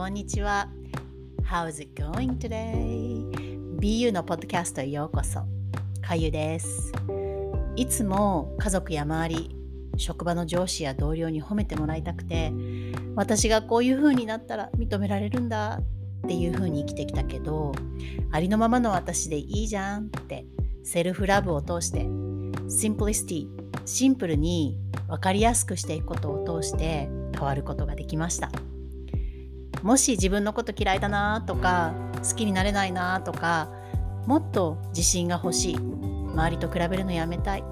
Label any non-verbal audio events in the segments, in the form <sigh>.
こんにちは。How's it going today? BU のポッドキャストへようこそ。かゆです。いつも家族や周り、職場の上司や同僚に褒めてもらいたくて、私がこういう風になったら認められるんだっていう風に生きてきたけど、ありのままの私でいいじゃんってセルフラブを通して、シンプリシティ、シンプルに分かりやすくしていくことを通して変わることができました。もし自分のこと嫌いだなとか好きになれないなとかもっと自信が欲しい。周りと比べるのやめたい。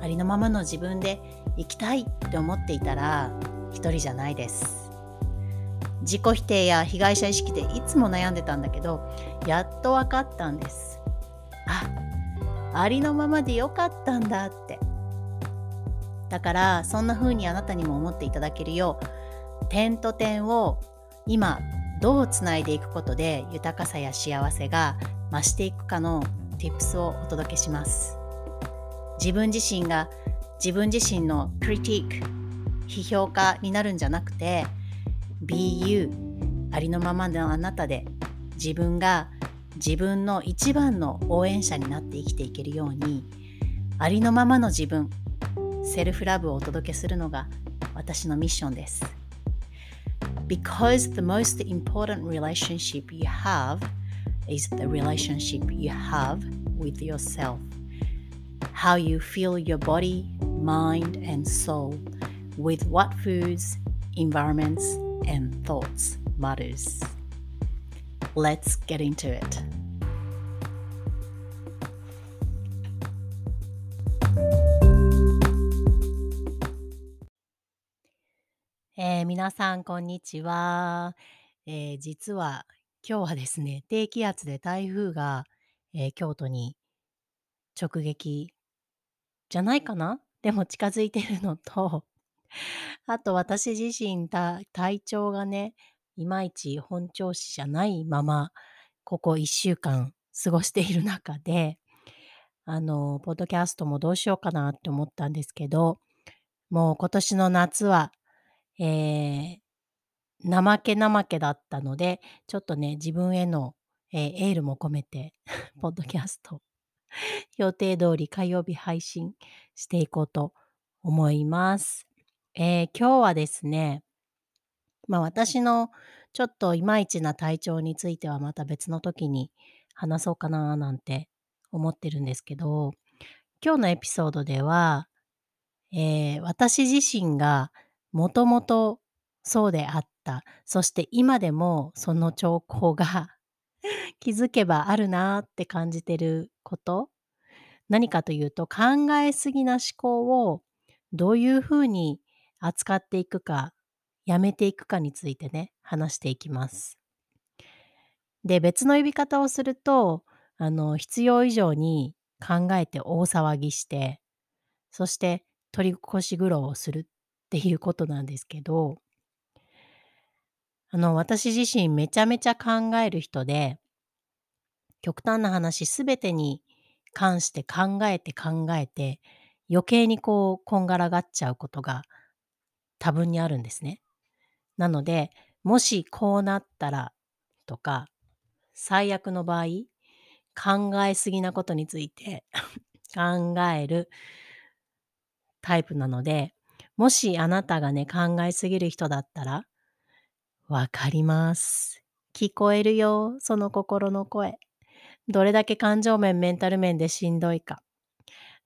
ありのままの自分で生きたいって思っていたら一人じゃないです。自己否定や被害者意識でいつも悩んでたんだけどやっと分かったんです。あありのままでよかったんだって。だからそんな風にあなたにも思っていただけるよう点と点を今どうつないでいくことで豊かさや幸せが増していくかの tips をお届けします自分自身が自分自身のクリティック批評家になるんじゃなくて BU ありのままのあなたで自分が自分の一番の応援者になって生きていけるようにありのままの自分セルフラブをお届けするのが私のミッションです。Because the most important relationship you have is the relationship you have with yourself. How you feel your body, mind, and soul with what foods, environments, and thoughts matters. Let's get into it. えー、皆さん、こんにちは。えー、実は今日はですね、低気圧で台風が、えー、京都に直撃じゃないかな？でも近づいてるのと、<laughs> あと私自身体調がね、いまいち本調子じゃないまま、ここ1週間過ごしている中で、あの、ポッドキャストもどうしようかなって思ったんですけど、もう今年の夏はえー、怠け怠けだったので、ちょっとね、自分への、えー、エールも込めて、ポッドキャスト、予定通り火曜日配信していこうと思います。えー、今日はですね、まあ私のちょっといまいちな体調についてはまた別の時に話そうかななんて思ってるんですけど、今日のエピソードでは、えー、私自身がもともとそうであった。そして今でもその兆候が <laughs> 気づけばあるなって感じてること。何かというと考えすぎな思考をどういうふうに扱っていくか、やめていくかについてね、話していきます。で、別の呼び方をすると、あの、必要以上に考えて大騒ぎして、そして取り越し苦労をするっていうことなんですけど、あの、私自身めちゃめちゃ考える人で、極端な話すべてに関して考えて考えて、余計にこう、こんがらがっちゃうことが多分にあるんですね。なので、もしこうなったらとか、最悪の場合、考えすぎなことについて <laughs> 考えるタイプなので、もしあなたがね、考えすぎる人だったら、わかります。聞こえるよ、その心の声。どれだけ感情面、メンタル面でしんどいか。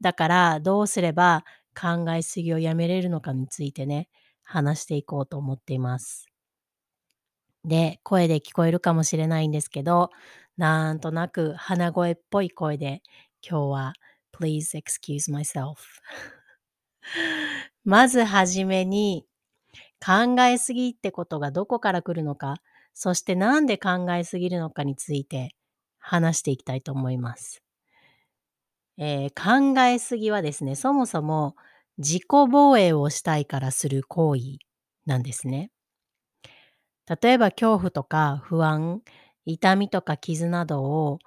だから、どうすれば考えすぎをやめれるのかについてね、話していこうと思っています。で、声で聞こえるかもしれないんですけど、なんとなく鼻声っぽい声で、今日は Please excuse myself <laughs> まずはじめに、考えすぎってことがどこから来るのか、そしてなんで考えすぎるのかについて話していきたいと思います。えー、考えすぎはですね、そもそも自己防衛をしたいからする行為なんですね。例えば恐怖とか不安、痛みとか傷などを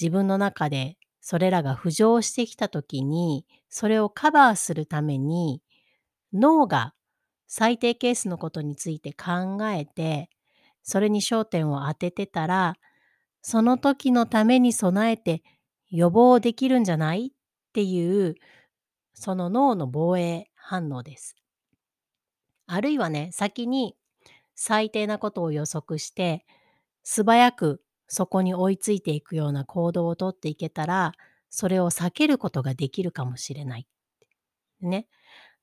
自分の中でそれらが浮上してきた時にそれをカバーするために脳が最低ケースのことについて考えて、それに焦点を当ててたら、その時のために備えて予防できるんじゃないっていう、その脳の防衛反応です。あるいはね、先に最低なことを予測して、素早くそこに追いついていくような行動をとっていけたら、それを避けることができるかもしれない。ね。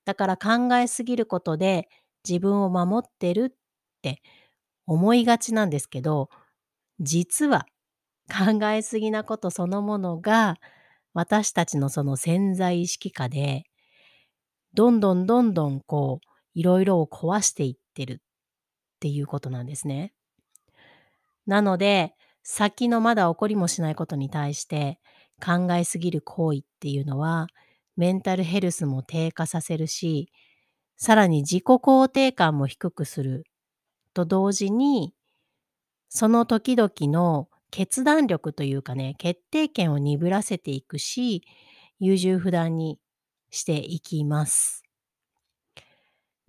だから考えすぎることで自分を守ってるって思いがちなんですけど、実は考えすぎなことそのものが私たちのその潜在意識下でどんどんどんどんこういろいろを壊していってるっていうことなんですね。なので先のまだ起こりもしないことに対して考えすぎる行為っていうのはメンタルヘルスも低下させるしさらに自己肯定感も低くすると同時にその時々の決断力というかね決定権を鈍らせていくし優柔不断にしていきます。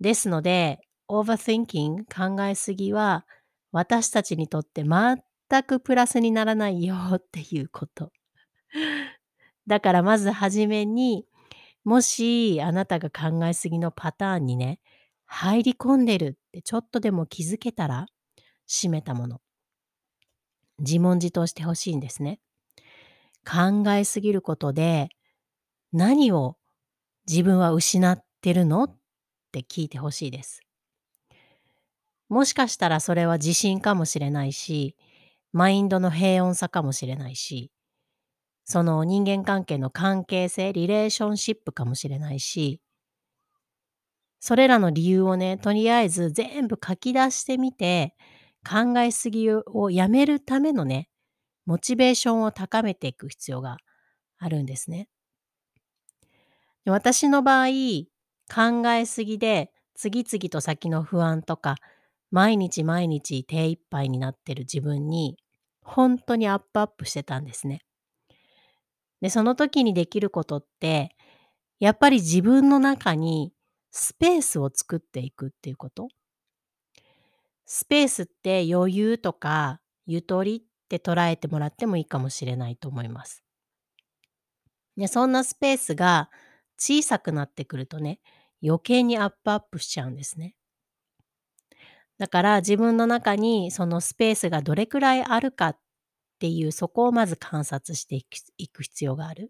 ですので overthinking 考えすぎは私たちにとって全くプラスにならないよっていうこと。だからまずはじめにもしあなたが考えすぎのパターンにね入り込んでるってちょっとでも気づけたら閉めたもの自問自答してほしいんですね。考えすぎることで何を自分は失ってるのって聞いてほしいです。もしかしたらそれは自信かもしれないし、マインドの平穏さかもしれないし、その人間関係の関係性、リレーションシップかもしれないし、それらの理由をね、とりあえず全部書き出してみて、考えすぎをやめるためのね、モチベーションを高めていく必要があるんですね。私の場合、考えすぎで次々と先の不安とか、毎日毎日手一杯になってる自分に、本当にアップアップしてたんですね。で、その時にできることって、やっぱり自分の中にスペースを作っていくっていうこと？スペースって余裕とかゆとりって捉えてもらってもいいかもしれないと思います。で、そんなスペースが小さくなってくるとね、余計にアップアップしちゃうんですね。だから自分の中にそのスペースがどれくらいあるかっていうそこをまず観察していく必要がある。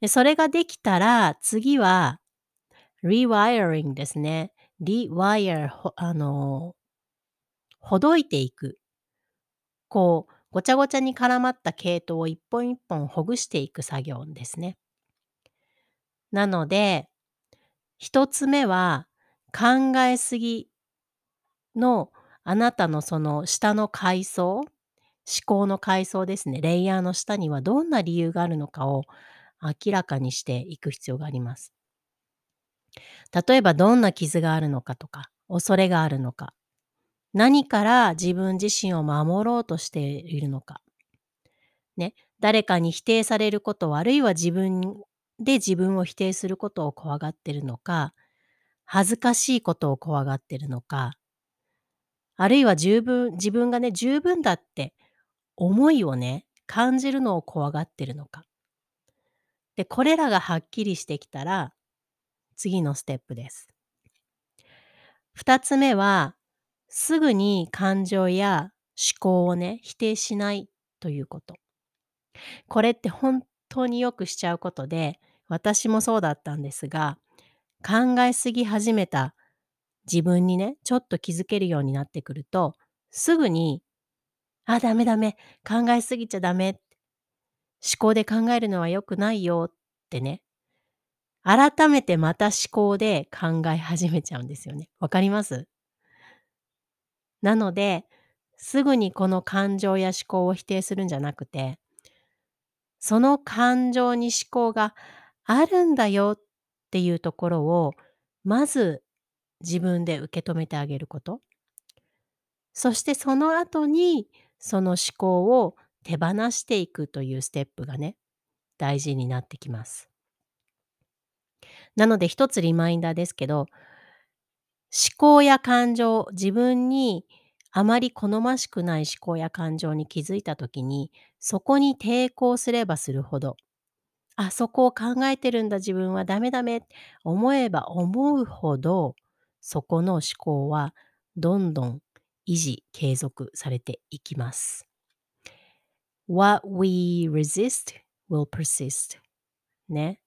でそれができたら次は rewiring ですね。rewire あのほどいていく。こうごちゃごちゃに絡まった系統を一本一本ほぐしていく作業ですね。なので一つ目は考えすぎのあなたのその下の階層思考の階層ですね。レイヤーの下にはどんな理由があるのかを明らかにしていく必要があります。例えばどんな傷があるのかとか恐れがあるのか。何から自分自身を守ろうとしているのか。ね。誰かに否定されることあるいは自分で自分を否定することを怖がってるのか。恥ずかしいことを怖がってるのか。あるいは十分自分がね十分だって思いをね感じるのを怖がってるのかでこれらがはっきりしてきたら次のステップです。二つ目はすぐに感情や思考をね否定しないということ。これって本当によくしちゃうことで私もそうだったんですが考えすぎ始めた自分にねちょっと気づけるようになってくるとすぐに「あダメダメ考えすぎちゃダメ」思考で考えるのは良くないよってね改めてまた思考で考え始めちゃうんですよね。わかります？なので、すぐにこの感情や思考を否定するんじゃなくて、その感情に思考があるんだよっていうところを、まず自分で受け止めてあげること。そしてその後に、その思考を手放していくというステップがね、大事になってきます。なので一つリマインダーですけど、思考や感情、自分にあまり好ましくない思考や感情に気づいたときに、そこに抵抗すればするほど、あそこを考えてるんだ自分はダメダメ思えば思うほど、そこの思考はどんどん維持、継続されていきます。What we resist will persist. ね。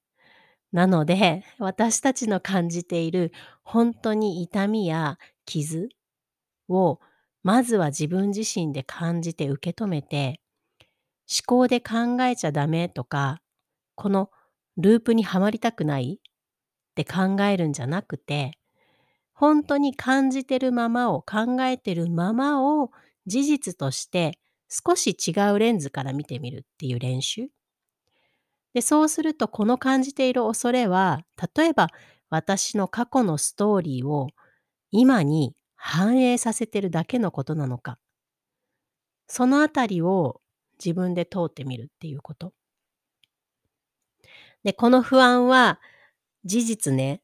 なので、<laughs> 私たちの感じている本当に痛みや傷をまずは自分自身で感じて受け止めて、思考で考えちゃダメとか、このループにはまりたくないって考えるんじゃなくて、本当に感じてるままを考えてるままを事実として少し違うレンズから見てみるっていう練習。で、そうするとこの感じている恐れは、例えば私の過去のストーリーを今に反映させてるだけのことなのか。そのあたりを自分で通ってみるっていうこと。で、この不安は事実ね、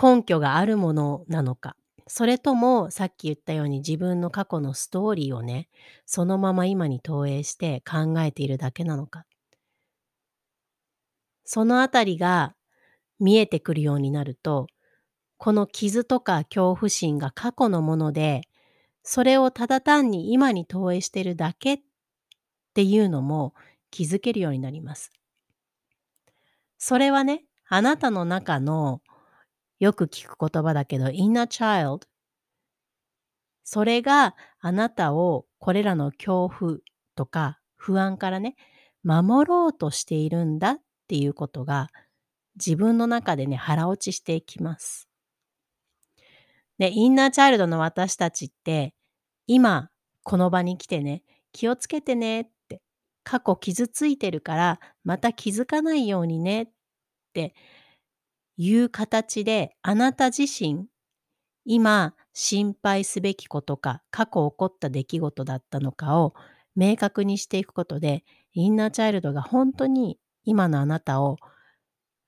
根拠があるものなのか。それともさっき言ったように自分の過去のストーリーをね、そのまま今に投影して考えているだけなのか。そのあたりが見えてくるようになると、この傷とか恐怖心が過去のもので、それをただ単に今に投影してるだけっていうのも気づけるようになります。それはね、あなたの中のよく聞く言葉だけど、インナーチャイルド。それがあなたをこれらの恐怖とか不安からね、守ろうとしているんだっていうことが自分の中でね、腹落ちしていきます。で、インナーチャイルドの私たちって、今、この場に来てね、気をつけてねって、過去傷ついてるから、また気づかないようにねっていう形で、あなた自身、今、心配すべきことか、過去起こった出来事だったのかを明確にしていくことで、インナーチャイルドが本当に今のあなたを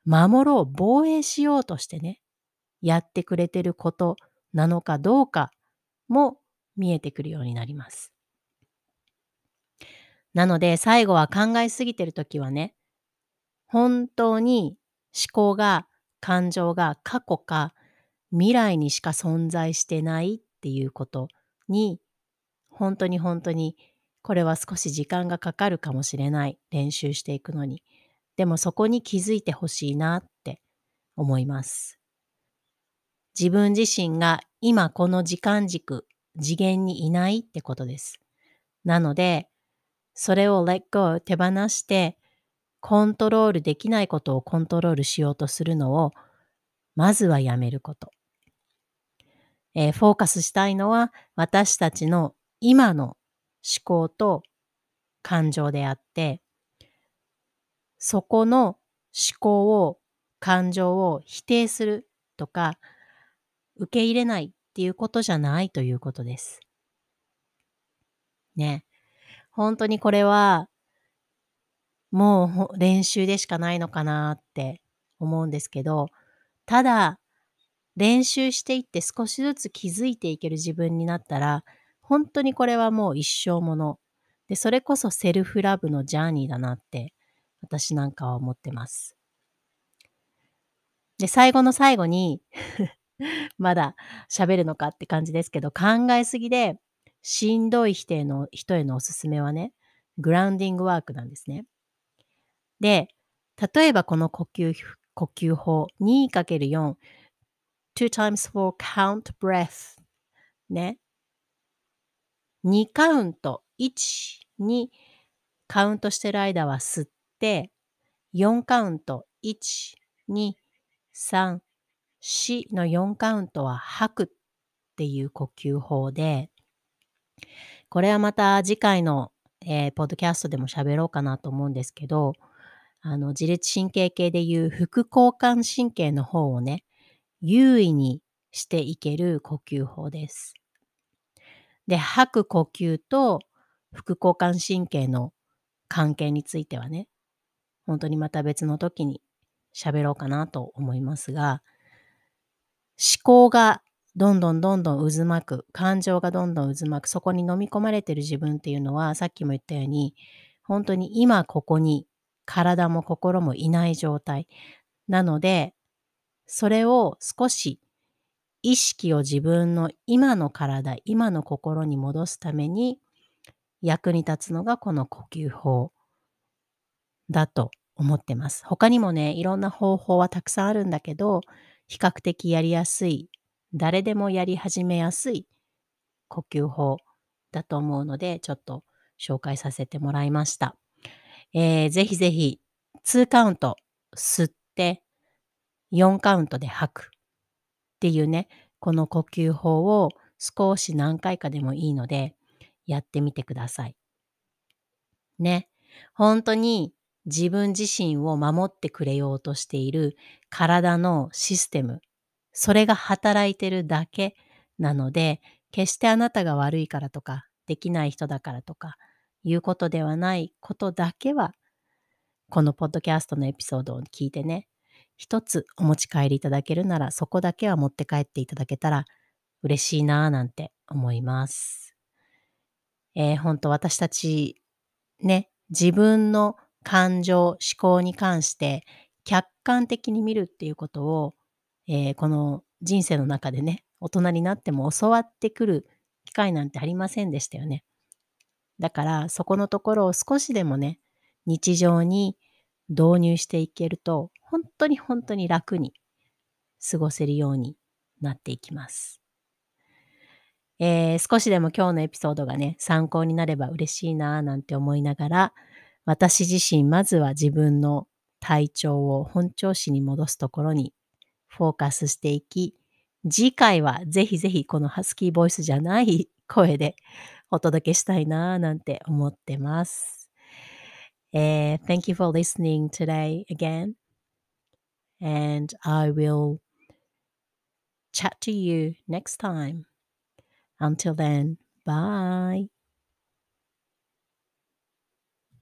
守ろう、防衛しようとしてね、やってくれてることなのかどうかも見えてくるようになります。なので最後は考えすぎてるときはね、本当に思考が、感情が過去か未来にしか存在してないっていうことに、本当に本当にこれは少し時間がかかるかもしれない練習していくのに。でもそこに気づいてほしいなって思います。自分自身が今この時間軸、次元にいないってことです。なので、それを let go 手放して、コントロールできないことをコントロールしようとするのを、まずはやめること。えー、フォーカスしたいのは私たちの今の思考と感情であって、そこの思考を、感情を否定するとか、受け入れないっていうことじゃないということです。ね。本当にこれは、もう練習でしかないのかなって思うんですけど、ただ、練習していって少しずつ気づいていける自分になったら、本当にこれはもう一生もの。で、それこそセルフラブのジャーニーだなって私なんかは思ってます。で、最後の最後に <laughs> まだ喋るのかって感じですけど、考えすぎで、しんどい人への人へのおすすめはね、グラウンディングワークなんですね。で、例えばこの呼吸、呼吸法 2×4 2 times 4 count breath ね。2カウント、1、2カウントしてる間は吸って、4カウント、1、2、3、4の4カウントは吐くっていう呼吸法で、これはまた次回の、えー、ポッドキャストでも喋ろうかなと思うんですけど、あの、自律神経系でいう副交感神経の方をね、優位にしていける呼吸法です。で、吐く呼吸と副交感神経の関係についてはね、本当にまた別の時に喋ろうかなと思いますが、思考がどんどんどんどん渦巻く、感情がどんどん渦巻く、そこに飲み込まれてる自分っていうのは、さっきも言ったように、本当に今ここに体も心もいない状態。なので、それを少し意識を自分の今の体、今の心に戻すために役に立つのがこの呼吸法だと思ってます。他にもね、いろんな方法はたくさんあるんだけど、比較的やりやすい、誰でもやり始めやすい呼吸法だと思うので、ちょっと紹介させてもらいました。えー、ぜひぜひ、2カウント吸って、4カウントで吐くっていうね、この呼吸法を少し何回かでもいいので、やってみてください。ね。本当に自分自身を守ってくれようとしている体のシステム、それが働いてるだけなので、決してあなたが悪いからとか、できない人だからとか、いうことではないことだけは、このポッドキャストのエピソードを聞いてね、一つお持ち帰りいただけるなら、そこだけは持って帰っていただけたら嬉しいなぁなんて思います。えー、本当私たちね、自分の感情、思考に関して客観的に見るっていうことを、えー、この人生の中でね、大人になっても教わってくる機会なんてありませんでしたよね。だからそこのところを少しでもね、日常に導入していけると、本当に本当に楽に過ごせるようになっていきます。えー、少しでも今日のエピソードがね、参考になれば嬉しいなぁなんて思いながら、私自身まずは自分の体調を本調子に戻すところにフォーカスしていき、次回はぜひぜひこのハスキーボイスじゃない声でお届けしたいなぁなんて思ってます。えー、thank you for listening today again. And I will chat to you next time. Until then, bye.